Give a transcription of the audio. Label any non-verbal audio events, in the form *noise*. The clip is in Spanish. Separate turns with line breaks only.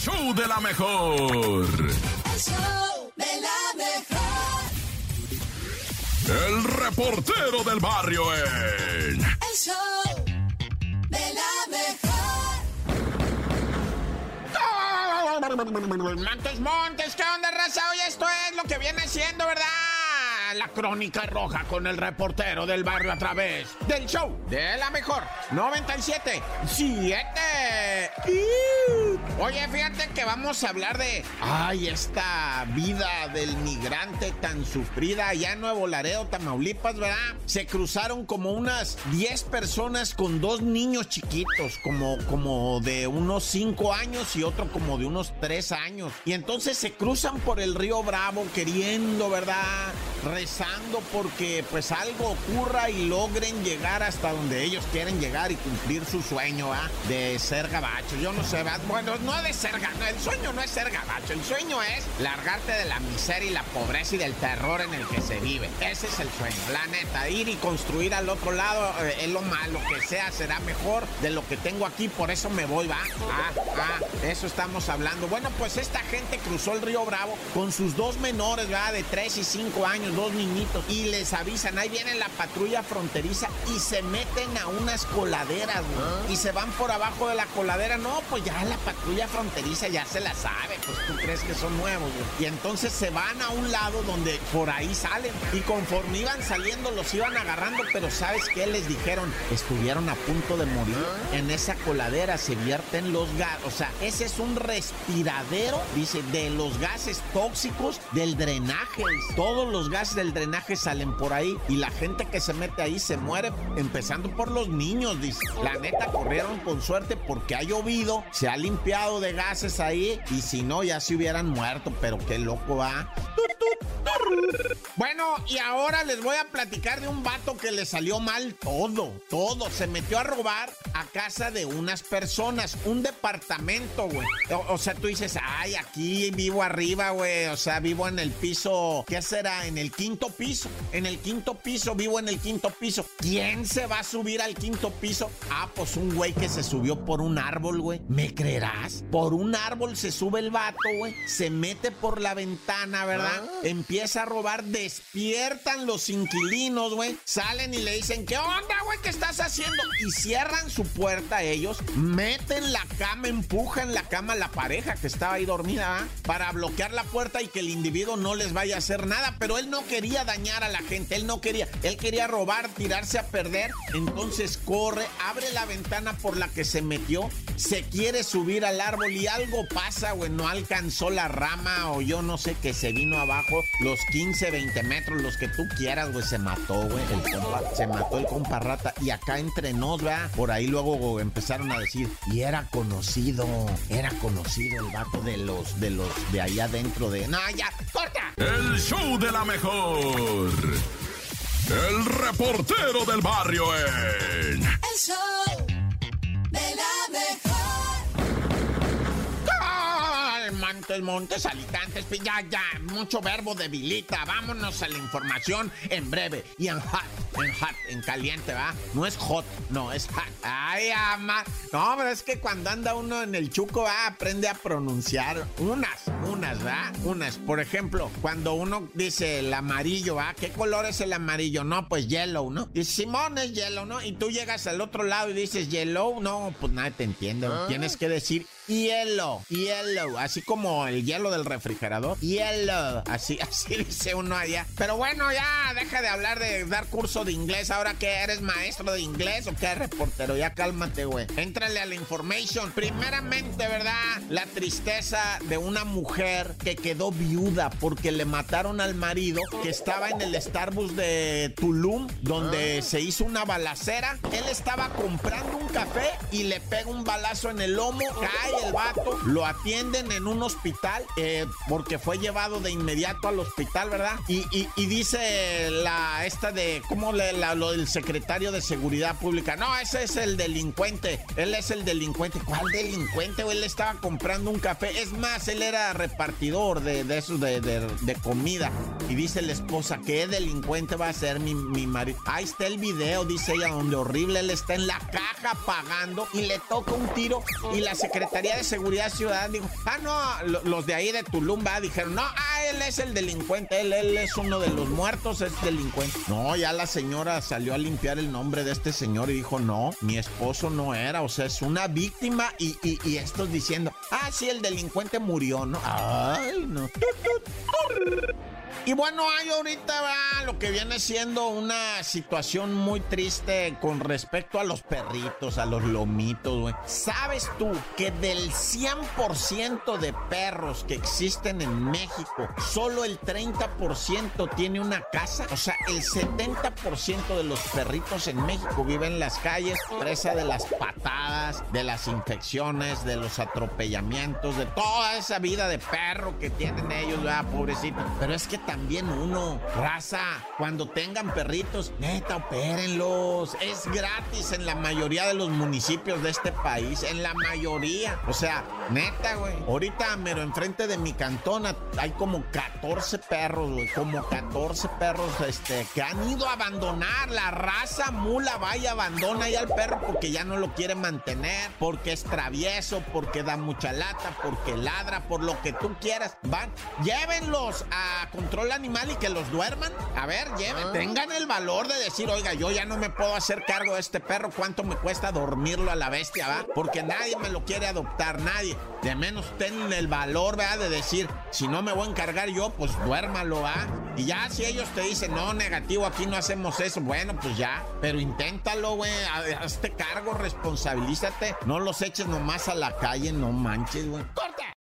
show de la mejor.
El show de la mejor.
El reportero del barrio en.
El show de la mejor.
Montes, Montes, ¿qué onda, raza? Hoy esto es lo que viene siendo, ¿verdad? La crónica roja con el reportero del barrio a través del show de la mejor 97 7. Oye, fíjate que vamos a hablar de, ay, esta vida del migrante tan sufrida allá en Nuevo Laredo, Tamaulipas, ¿verdad? Se cruzaron como unas 10 personas con dos niños chiquitos, como, como de unos 5 años y otro como de unos 3 años. Y entonces se cruzan por el río Bravo queriendo, ¿verdad? Rezando porque pues algo ocurra y logren llegar hasta donde ellos quieren llegar y cumplir su sueño, ¿verdad? De ser gabacho. Yo no sé, ¿verdad? Bueno, no de ser gabacho, el sueño no es ser gabacho, el sueño es largarte de la miseria y la pobreza y del terror en el que se vive. Ese es el sueño, la neta, ir y construir al otro lado eh, es lo malo que sea, será mejor de lo que tengo aquí, por eso me voy, va. Ah, ah, eso estamos hablando. Bueno, pues esta gente cruzó el río Bravo con sus dos menores, ¿verdad? De 3 y 5 años, dos niñitos, y les avisan, ahí viene la patrulla fronteriza y se meten a unas coladeras, güey, y se van por abajo de la coladera. No, pues ya la patrulla fronteriza ya se la sabe, pues tú crees que son nuevos, güey. Y entonces se van a un lado donde por ahí salen. Y conforme iban saliendo, los iban agarrando, pero ¿sabes qué les dijeron? Estuvieron a punto de morir. En esa coladera se vierten los gases. O sea, ese es un respiradero, dice, de los gases tóxicos del drenaje. Todos los gases del drenaje salen por ahí y la gente que se mete ahí se muere, empezando por los niños, dice. La neta corrieron con suerte porque ha llovido, se ha limpiado de gases ahí y si no ya se hubieran muerto, pero qué loco va. Bueno, y ahora les voy a platicar de un vato que le salió mal todo, todo. Se metió a robar a casa de unas personas, un departamento, güey. O, o sea, tú dices, ay, aquí vivo arriba, güey. O sea, vivo en el piso, ¿qué será? En el quinto piso. En el quinto piso, vivo en el quinto piso. ¿Quién se va a subir al quinto piso? Ah, pues un güey que se subió por un árbol, güey. ¿Me creerás? Por un árbol se sube el vato, güey. Se mete por la ventana, ¿verdad? Empieza a robar, despiertan los inquilinos, güey. Salen y le dicen, ¿qué onda, güey? ¿Qué estás haciendo? Y cierran su puerta ellos, meten la cama, empujan la cama a la pareja que estaba ahí dormida, ¿va? Para bloquear la puerta y que el individuo no les vaya a hacer nada. Pero él no quería dañar a la gente, él no quería. Él quería robar, tirarse a perder. Entonces corre, abre la ventana por la que se metió, se quiere subir al árbol y algo pasa, güey. No alcanzó la rama o yo no sé que se vino abajo los 15, 20 metros, los que tú quieras, güey. Se mató, güey. Se mató el compa rata. Y acá entre nos, ¿verdad? Por ahí luego empezaron a decir, y era conocido, era conocido el vato de los, de los, de ahí adentro de. No, ya, corta.
El show de la mejor. El reportero del barrio en.
El show de la mejor.
Montes, Montes, Alicantes, ya, ya, mucho verbo debilita. Vámonos a la información en breve y en hot, en hot, en caliente, ¿va? No es hot, no, es hot. Ay, ama. No, pero es que cuando anda uno en el chuco, ¿va? aprende a pronunciar unas, unas, ¿va? Unas. Por ejemplo, cuando uno dice el amarillo, ¿va? ¿Qué color es el amarillo? No, pues yellow, ¿no? Y Simón es yellow, ¿no? Y tú llegas al otro lado y dices yellow, no, pues nadie te entiende. Tienes que decir hielo, hielo, así como el hielo del refrigerador. Hielo, así, *laughs* así dice uno allá. Pero bueno, ya deja de hablar de dar curso de inglés. Ahora que eres maestro de inglés o qué reportero, ya cálmate, güey. Éntrale a la information. Primeramente, ¿verdad? La tristeza de una mujer que quedó viuda porque le mataron al marido que estaba en el Starbucks de Tulum, donde se hizo una balacera. Él estaba comprando un café y le pega un balazo en el lomo, cae el vato, lo atienden en un hospital eh, porque fue llevado de inmediato al hospital, ¿verdad? Y, dice la esta de, ¿cómo le, la- lo del secretario de Seguridad Pública? No, ese es el delincuente, él es el delincuente. ¿Cuál delincuente? Él estaba comprando un café. Es más, él era repartidor de, de eso, de, de, de comida. Y dice la esposa, ¿qué delincuente va a ser mi, mi marido? Ahí está el video, dice ella, donde horrible él está en la caja pagando y le toca un tiro. Y la Secretaría de Seguridad Ciudadana dijo, ah, no, lo- los de ahí de Tulum, va, dijeron, no, ah, él es el delincuente, él, él es uno de los muertos, es delincuente. No, ya la señora salió a limpiar el nombre de este señor y dijo, no, mi esposo no era, o sea, es una víctima y, y, y estos diciendo, ah, sí, el delincuente murió, ¿no? Ay, no. Y bueno, hay ahorita va, lo que viene siendo una situación muy triste con respecto a los perritos, a los lomitos, güey. ¿Sabes tú que del 100% de perros que existen en México, solo el 30% tiene una casa? O sea, el 70% de los perritos en México viven en las calles, presa de las patadas, de las infecciones, de los atropellamientos, de toda esa vida de perro que tienen ellos, ¿verdad? Pobrecitos. Pero es que también uno, raza, cuando tengan perritos, neta, opérenlos. Es gratis en la mayoría de los municipios de este país, en la mayoría. O sea, neta, güey. Ahorita, mero enfrente de mi cantona, hay como 14 perros, güey. Como 14 perros, este, que han ido a abandonar. La raza mula va y abandona ahí al perro porque ya no lo quiere mantener, porque es travieso, porque da mucha lata, porque ladra, por lo que tú quieras. Van, llévenlos a control animal y que los duerman. A ver, lleven, tengan el valor de decir, oiga, yo ya no me puedo hacer cargo de este perro, ¿cuánto me cuesta dormirlo a la bestia, va? Porque nadie me lo quiere adoptar, nadie. De menos ten el valor, ¿verdad? De decir, si no me voy a encargar yo, pues duérmalo, ¿va? Y ya si ellos te dicen, no, negativo, aquí no hacemos eso, bueno, pues ya. Pero inténtalo, güey, ha- hazte cargo, responsabilízate. No los eches nomás a la calle, no manches, güey. ¡Corta!